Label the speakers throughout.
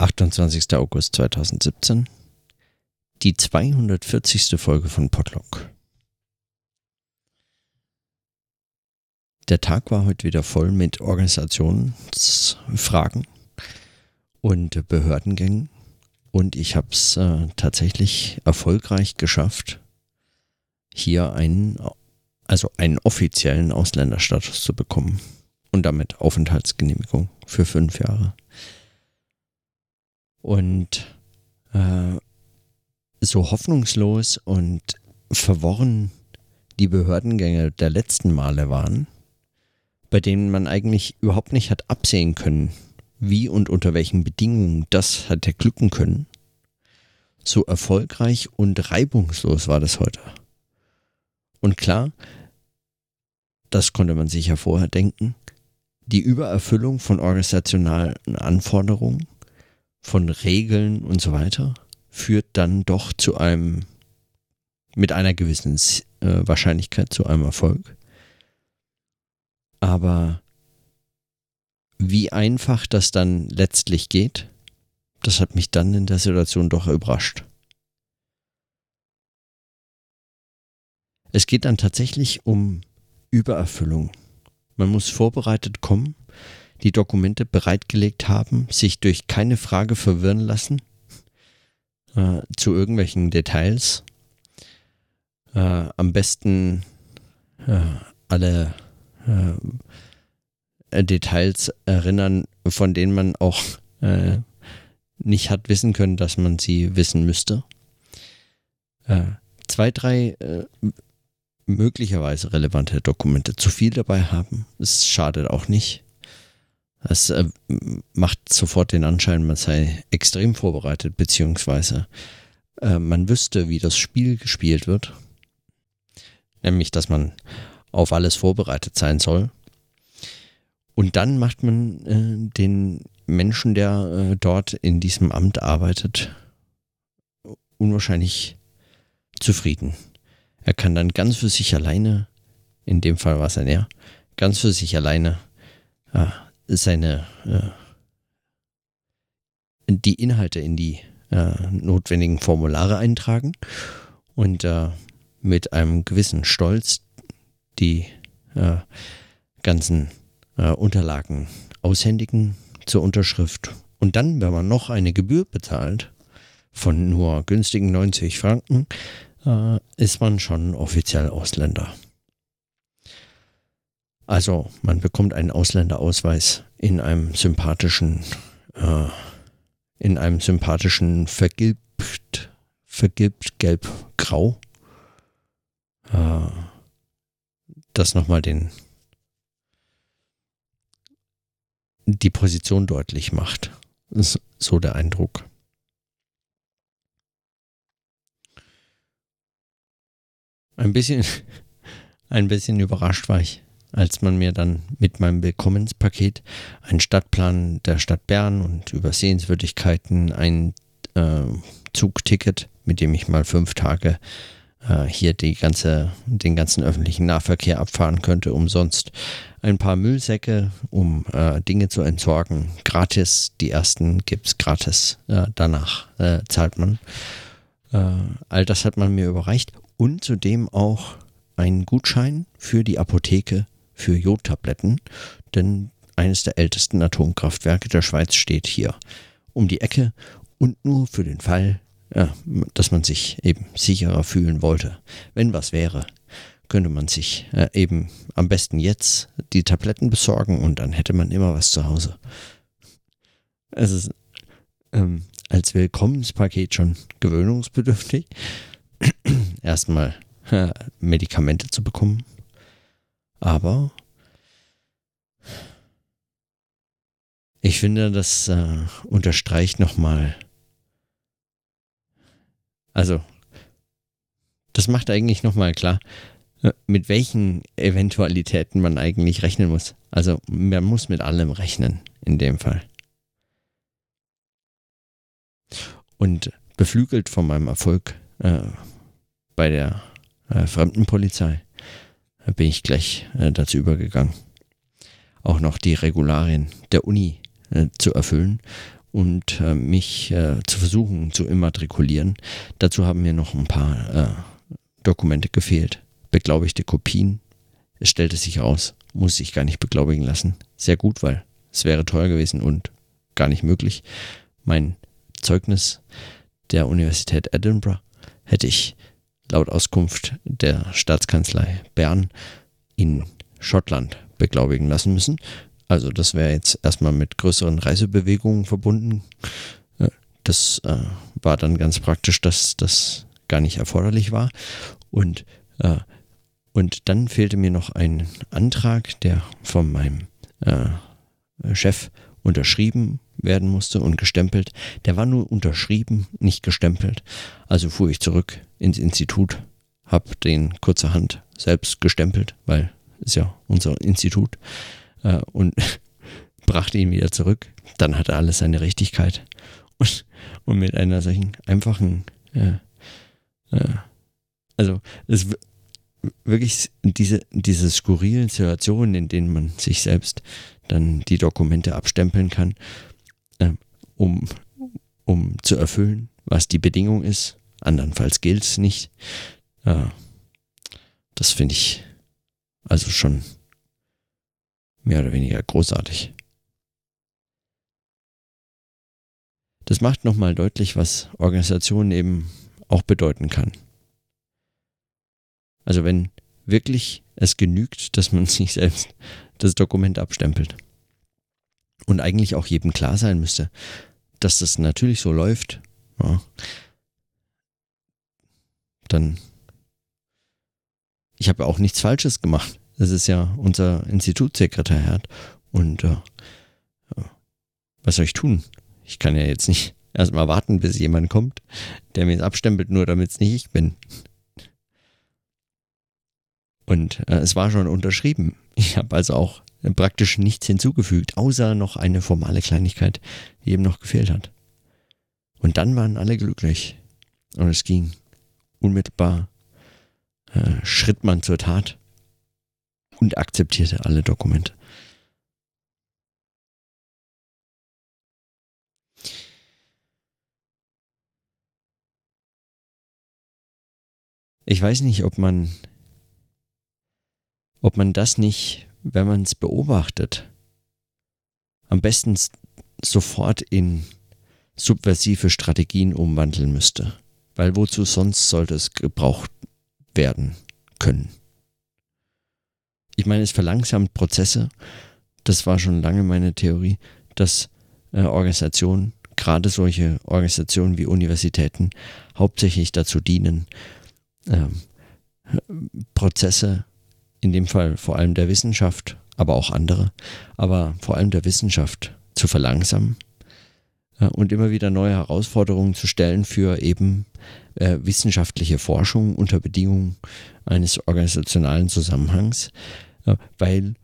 Speaker 1: 28. August 2017, die 240. Folge von Podlock. Der Tag war heute wieder voll mit Organisationsfragen und Behördengängen und ich habe es äh, tatsächlich erfolgreich geschafft, hier einen, also einen offiziellen Ausländerstatus zu bekommen und damit Aufenthaltsgenehmigung für fünf Jahre. Und äh, so hoffnungslos und verworren die Behördengänge der letzten Male waren, bei denen man eigentlich überhaupt nicht hat absehen können, wie und unter welchen Bedingungen das hätte glücken können, so erfolgreich und reibungslos war das heute. Und klar, das konnte man sich ja vorher denken, die Übererfüllung von organisationalen Anforderungen von Regeln und so weiter führt dann doch zu einem, mit einer gewissen äh, Wahrscheinlichkeit zu einem Erfolg. Aber wie einfach das dann letztlich geht, das hat mich dann in der Situation doch überrascht. Es geht dann tatsächlich um Übererfüllung. Man muss vorbereitet kommen die Dokumente bereitgelegt haben, sich durch keine Frage verwirren lassen äh, zu irgendwelchen Details. Äh, am besten äh, alle äh, Details erinnern, von denen man auch äh, nicht hat wissen können, dass man sie wissen müsste. Äh, zwei, drei möglicherweise relevante Dokumente zu viel dabei haben. Es schadet auch nicht. Das äh, macht sofort den Anschein, man sei extrem vorbereitet, beziehungsweise äh, man wüsste, wie das Spiel gespielt wird. Nämlich, dass man auf alles vorbereitet sein soll. Und dann macht man äh, den Menschen, der dort in diesem Amt arbeitet, unwahrscheinlich zufrieden. Er kann dann ganz für sich alleine, in dem Fall war es ein Er, ganz für sich alleine seine äh, die Inhalte in die äh, notwendigen Formulare eintragen und äh, mit einem gewissen Stolz die äh, ganzen äh, Unterlagen aushändigen zur Unterschrift. Und dann, wenn man noch eine Gebühr bezahlt von nur günstigen 90 Franken, äh, ist man schon offiziell Ausländer. Also man bekommt einen Ausländerausweis in einem sympathischen, äh, in einem sympathischen vergilbt, vergilbt gelb-grau. Äh, das nochmal den die Position deutlich macht. Ist so der Eindruck. Ein bisschen, ein bisschen überrascht war ich, als man mir dann mit meinem Willkommenspaket einen Stadtplan der Stadt Bern und über Sehenswürdigkeiten ein äh, Zugticket, mit dem ich mal fünf Tage äh, hier die ganze, den ganzen öffentlichen Nahverkehr abfahren könnte, umsonst ein paar Müllsäcke, um äh, Dinge zu entsorgen, gratis. Die ersten gibt es gratis, äh, danach äh, zahlt man. Äh, all das hat man mir überreicht und zudem auch einen Gutschein für die Apotheke für Jodtabletten, denn eines der ältesten Atomkraftwerke der Schweiz steht hier um die Ecke und nur für den Fall, ja, dass man sich eben sicherer fühlen wollte. Wenn was wäre, könnte man sich äh, eben am besten jetzt die Tabletten besorgen und dann hätte man immer was zu Hause. Es ist ähm, als Willkommenspaket schon gewöhnungsbedürftig, erstmal äh, Medikamente zu bekommen aber ich finde, das äh, unterstreicht nochmal. Also, das macht eigentlich nochmal klar, äh, mit welchen Eventualitäten man eigentlich rechnen muss. Also, man muss mit allem rechnen, in dem Fall. Und beflügelt von meinem Erfolg äh, bei der äh, Fremdenpolizei bin ich gleich äh, dazu übergegangen, auch noch die Regularien der Uni äh, zu erfüllen und äh, mich äh, zu versuchen zu immatrikulieren. Dazu haben mir noch ein paar äh, Dokumente gefehlt. Beglaubigte Kopien. Es stellte sich heraus, muss ich gar nicht beglaubigen lassen. Sehr gut, weil es wäre teuer gewesen und gar nicht möglich. Mein Zeugnis der Universität Edinburgh hätte ich laut Auskunft der Staatskanzlei Bern in Schottland beglaubigen lassen müssen. Also das wäre jetzt erstmal mit größeren Reisebewegungen verbunden. Das äh, war dann ganz praktisch, dass das gar nicht erforderlich war. Und, äh, und dann fehlte mir noch ein Antrag, der von meinem äh, Chef unterschrieben werden musste und gestempelt. Der war nur unterschrieben, nicht gestempelt. Also fuhr ich zurück ins Institut, habe den kurzerhand selbst gestempelt, weil ist ja unser Institut, äh, und brachte ihn wieder zurück. Dann hatte alles seine Richtigkeit. Und, und mit einer solchen einfachen, äh, äh, also es wirklich diese, diese skurrilen Situationen, in denen man sich selbst dann die Dokumente abstempeln kann, äh, um, um zu erfüllen, was die Bedingung ist. Andernfalls gilt es nicht. Äh, das finde ich also schon mehr oder weniger großartig. Das macht nochmal deutlich, was Organisation eben auch bedeuten kann. Also wenn wirklich es genügt, dass man sich selbst das Dokument abstempelt. Und eigentlich auch jedem klar sein müsste, dass das natürlich so läuft, ja, dann ich habe auch nichts Falsches gemacht. Das ist ja unser Institutssekretariat. Und äh, was soll ich tun? Ich kann ja jetzt nicht erstmal warten, bis jemand kommt, der mir es abstempelt, nur damit es nicht ich bin. Und äh, es war schon unterschrieben. Ich habe also auch praktisch nichts hinzugefügt, außer noch eine formale Kleinigkeit, die eben noch gefehlt hat. Und dann waren alle glücklich. Und es ging unmittelbar äh, schritt man zur Tat und akzeptierte alle Dokumente. Ich weiß nicht, ob man, ob man das nicht, wenn man es beobachtet, am besten sofort in subversive Strategien umwandeln müsste. Weil wozu sonst sollte es gebraucht werden können? Ich meine, es verlangsamt Prozesse. Das war schon lange meine Theorie, dass äh, Organisationen, gerade solche Organisationen wie Universitäten, hauptsächlich dazu dienen, ähm, Prozesse, in dem Fall vor allem der Wissenschaft, aber auch andere, aber vor allem der Wissenschaft zu verlangsamen äh, und immer wieder neue Herausforderungen zu stellen für eben äh, wissenschaftliche Forschung unter Bedingungen eines organisationalen Zusammenhangs, äh, weil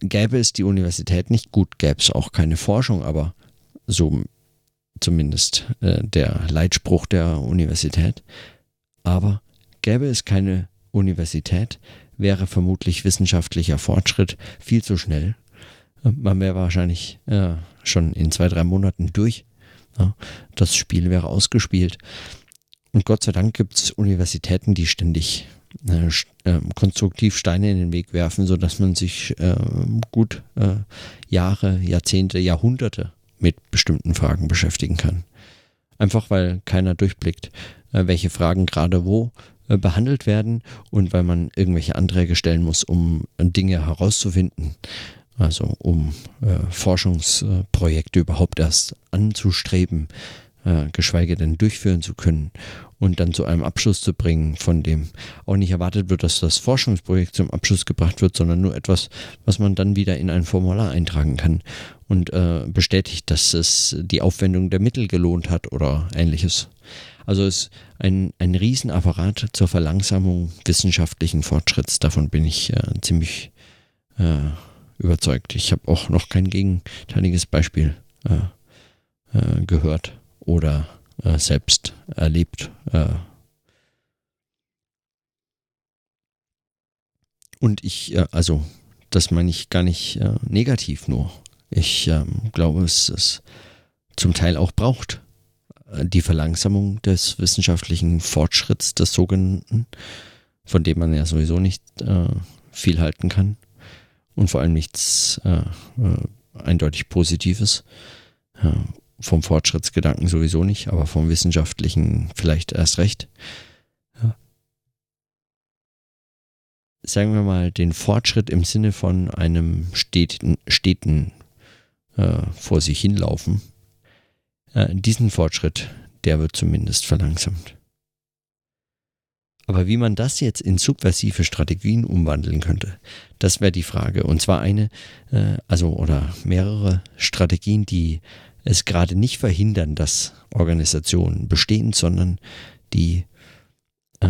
Speaker 1: gäbe es die Universität nicht, gut, gäbe es auch keine Forschung, aber so zumindest äh, der Leitspruch der Universität. Aber gäbe es keine Universität, wäre vermutlich wissenschaftlicher Fortschritt viel zu schnell. Man wäre wahrscheinlich äh, schon in zwei, drei Monaten durch. Ja, das Spiel wäre ausgespielt. Und Gott sei Dank gibt es Universitäten, die ständig äh, äh, konstruktiv Steine in den Weg werfen, sodass man sich äh, gut Jahre, Jahrzehnte, Jahrhunderte mit bestimmten Fragen beschäftigen kann. Einfach weil keiner durchblickt, äh, welche Fragen gerade wo behandelt werden und weil man irgendwelche Anträge stellen muss, um Dinge herauszufinden. Also um Forschungsprojekte überhaupt erst anzustreben, geschweige denn durchführen zu können und dann zu einem Abschluss zu bringen, von dem auch nicht erwartet wird, dass das Forschungsprojekt zum Abschluss gebracht wird, sondern nur etwas, was man dann wieder in ein Formular eintragen kann und äh, bestätigt, dass es die Aufwendung der Mittel gelohnt hat oder ähnliches. Also es ist ein, ein Riesenapparat zur Verlangsamung wissenschaftlichen Fortschritts. Davon bin ich äh, ziemlich äh, überzeugt. Ich habe auch noch kein gegenteiliges Beispiel äh, äh, gehört oder äh, selbst erlebt. Äh. Und ich, also, das meine ich gar nicht negativ nur. Ich ähm, glaube, es ist zum Teil auch braucht. Die Verlangsamung des wissenschaftlichen Fortschritts, des sogenannten, von dem man ja sowieso nicht äh, viel halten kann und vor allem nichts äh, äh, eindeutig Positives. vom Fortschrittsgedanken sowieso nicht, aber vom wissenschaftlichen vielleicht erst recht. Sagen wir mal, den Fortschritt im Sinne von einem steten, steten äh, vor sich hinlaufen. Äh, diesen Fortschritt, der wird zumindest verlangsamt. Aber wie man das jetzt in subversive Strategien umwandeln könnte, das wäre die Frage. Und zwar eine, äh, also oder mehrere Strategien, die es gerade nicht verhindern, dass Organisationen bestehen, sondern die, äh,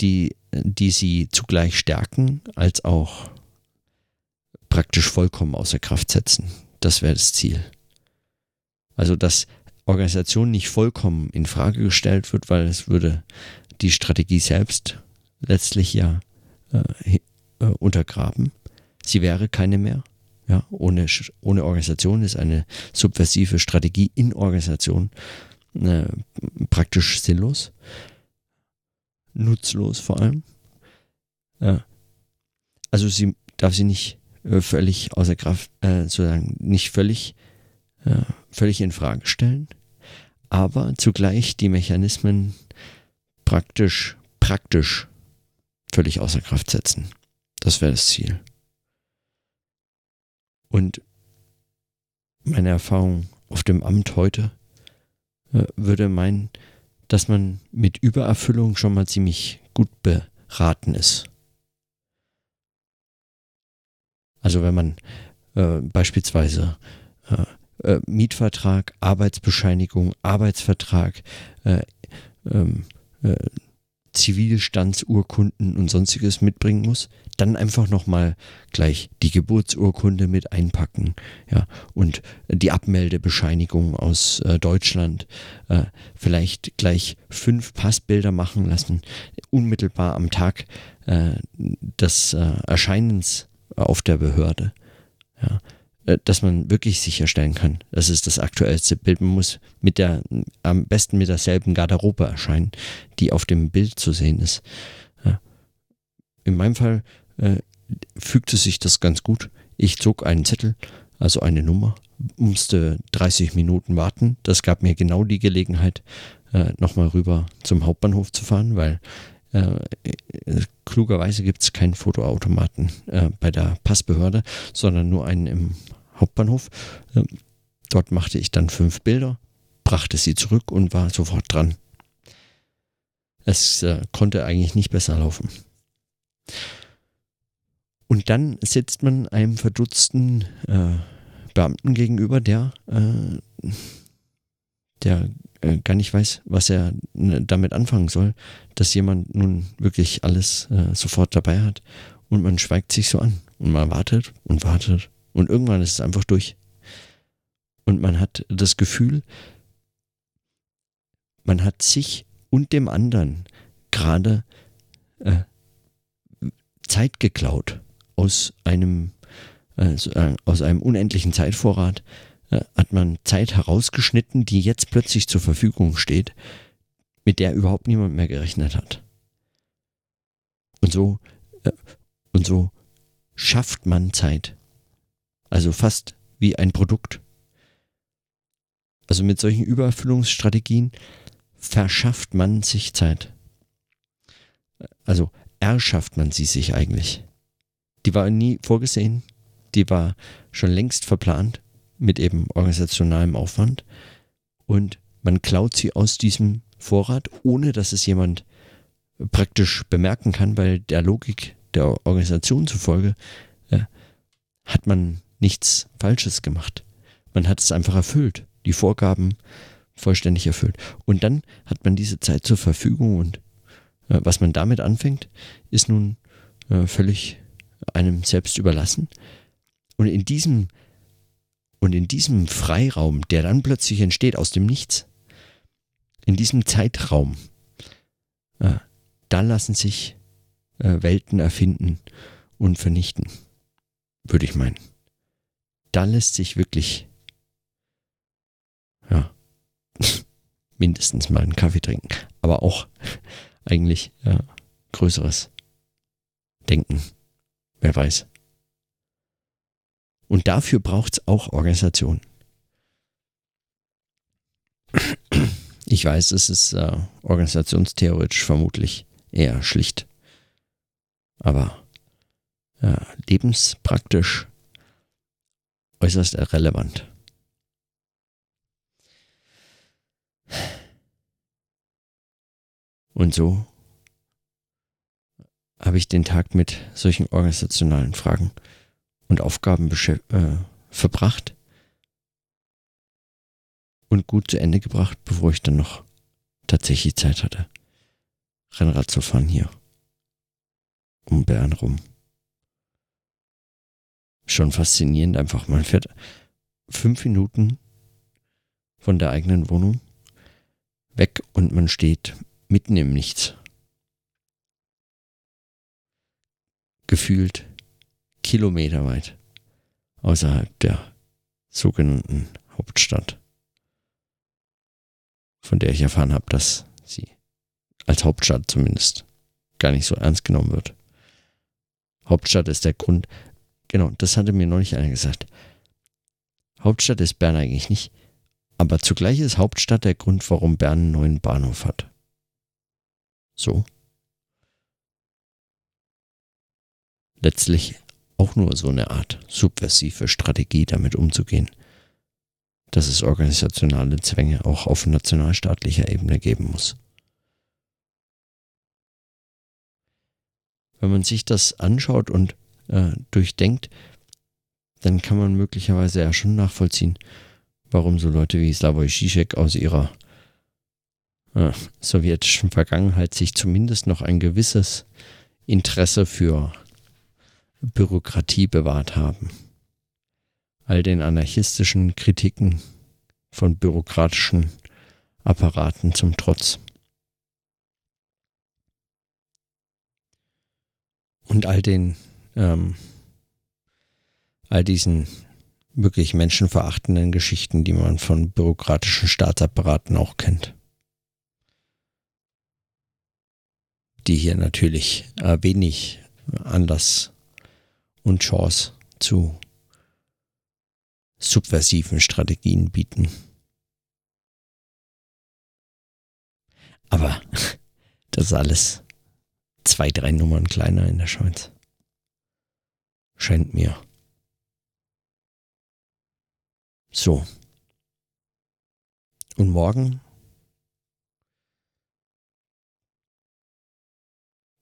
Speaker 1: die, die sie zugleich stärken, als auch praktisch vollkommen außer Kraft setzen. Das wäre das Ziel. Also, dass Organisation nicht vollkommen in Frage gestellt wird, weil es würde die Strategie selbst letztlich ja äh, äh, untergraben. Sie wäre keine mehr. Ja, ohne, ohne Organisation ist eine subversive Strategie in Organisation äh, praktisch sinnlos, nutzlos vor allem. Äh, also sie darf sie nicht äh, völlig außer Kraft, äh, sozusagen nicht völlig, völlig in Frage stellen, aber zugleich die Mechanismen praktisch, praktisch völlig außer Kraft setzen. Das wäre das Ziel. Und meine Erfahrung auf dem Amt heute äh, würde meinen, dass man mit Übererfüllung schon mal ziemlich gut beraten ist. Also wenn man äh, beispielsweise äh, äh Mietvertrag, Arbeitsbescheinigung, Arbeitsvertrag, äh, ähm, äh, Zivilstandsurkunden und sonstiges mitbringen muss, dann einfach nochmal gleich die Geburtsurkunde mit einpacken, ja, und die Abmeldebescheinigung aus äh, Deutschland, äh, vielleicht gleich fünf Passbilder machen lassen, unmittelbar am Tag äh, des äh, Erscheinens auf der Behörde, ja, dass man wirklich sicherstellen kann, dass es das aktuellste Bild. Man muss mit der, am besten mit derselben Garderobe erscheinen, die auf dem Bild zu sehen ist. Ja. In meinem Fall äh, fügte sich das ganz gut. Ich zog einen Zettel, also eine Nummer, musste 30 Minuten warten. Das gab mir genau die Gelegenheit, äh, nochmal rüber zum Hauptbahnhof zu fahren, weil äh, äh, klugerweise gibt es keinen Fotoautomaten äh, bei der Passbehörde, sondern nur einen im Hauptbahnhof. Äh, dort machte ich dann fünf Bilder, brachte sie zurück und war sofort dran. Es äh, konnte eigentlich nicht besser laufen. Und dann sitzt man einem verdutzten äh, Beamten gegenüber, der, der äh, gar nicht weiß, was er äh, damit anfangen soll, dass jemand nun wirklich alles äh, sofort dabei hat. Und man schweigt sich so an. Und man wartet und wartet. Und irgendwann ist es einfach durch. Und man hat das Gefühl, man hat sich und dem anderen gerade äh, Zeit geklaut aus einem, äh, aus einem unendlichen Zeitvorrat, äh, hat man Zeit herausgeschnitten, die jetzt plötzlich zur Verfügung steht, mit der überhaupt niemand mehr gerechnet hat. Und so, äh, und so schafft man Zeit. Also fast wie ein Produkt. Also mit solchen Übererfüllungsstrategien verschafft man sich Zeit. Also erschafft man sie sich eigentlich. Die war nie vorgesehen, die war schon längst verplant mit eben organisationalem Aufwand und man klaut sie aus diesem Vorrat, ohne dass es jemand praktisch bemerken kann, weil der Logik der Organisation zufolge äh, hat man nichts Falsches gemacht. Man hat es einfach erfüllt, die Vorgaben vollständig erfüllt. Und dann hat man diese Zeit zur Verfügung und äh, was man damit anfängt, ist nun äh, völlig einem selbst überlassen. Und in diesem und in diesem Freiraum, der dann plötzlich entsteht aus dem Nichts, in diesem Zeitraum, äh, da lassen sich äh, Welten erfinden und vernichten, würde ich meinen. Da lässt sich wirklich mindestens mal einen Kaffee trinken. Aber auch eigentlich ja, größeres Denken. Wer weiß. Und dafür braucht es auch Organisation. Ich weiß, es ist äh, organisationstheoretisch vermutlich eher schlicht. Aber äh, lebenspraktisch äußerst irrelevant. Und so habe ich den Tag mit solchen organisationalen Fragen und Aufgaben äh, verbracht und gut zu Ende gebracht, bevor ich dann noch tatsächlich Zeit hatte, Rennrad zu fahren hier um Bern rum. Schon faszinierend einfach. Man fährt fünf Minuten von der eigenen Wohnung weg und man steht mitten im Nichts. Gefühlt kilometerweit außerhalb der sogenannten Hauptstadt, von der ich erfahren habe, dass sie als Hauptstadt zumindest gar nicht so ernst genommen wird. Hauptstadt ist der Grund, genau, das hatte mir neulich einer gesagt. Hauptstadt ist Bern eigentlich nicht, aber zugleich ist Hauptstadt der Grund, warum Bern einen neuen Bahnhof hat. So. Letztlich auch nur so eine Art subversive Strategie, damit umzugehen, dass es organisationale Zwänge auch auf nationalstaatlicher Ebene geben muss. Wenn man sich das anschaut und äh, durchdenkt, dann kann man möglicherweise ja schon nachvollziehen, warum so Leute wie Slavoj Žižek aus ihrer äh, sowjetischen Vergangenheit sich zumindest noch ein gewisses Interesse für Bürokratie bewahrt haben. All den anarchistischen Kritiken von bürokratischen Apparaten zum Trotz. Und all den, ähm, all diesen wirklich menschenverachtenden Geschichten, die man von bürokratischen Staatsapparaten auch kennt. Die hier natürlich äh, wenig Anlass und Chance zu subversiven Strategien bieten. Aber das ist alles zwei, drei Nummern kleiner in der Schweiz. Scheint mir. So. Und morgen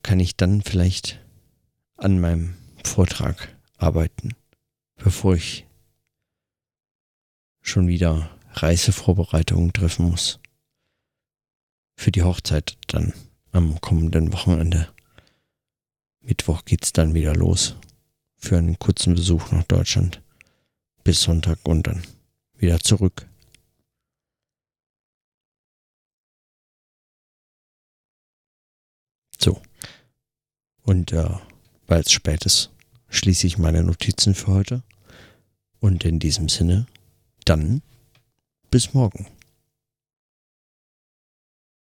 Speaker 1: kann ich dann vielleicht an meinem Vortrag arbeiten, bevor ich schon wieder Reisevorbereitungen treffen muss. Für die Hochzeit dann am kommenden Wochenende. Mittwoch geht's dann wieder los für einen kurzen Besuch nach Deutschland bis Sonntag und dann wieder zurück. So. Und äh, weil es spät ist, schließe ich meine Notizen für heute. Und in diesem Sinne, dann bis morgen.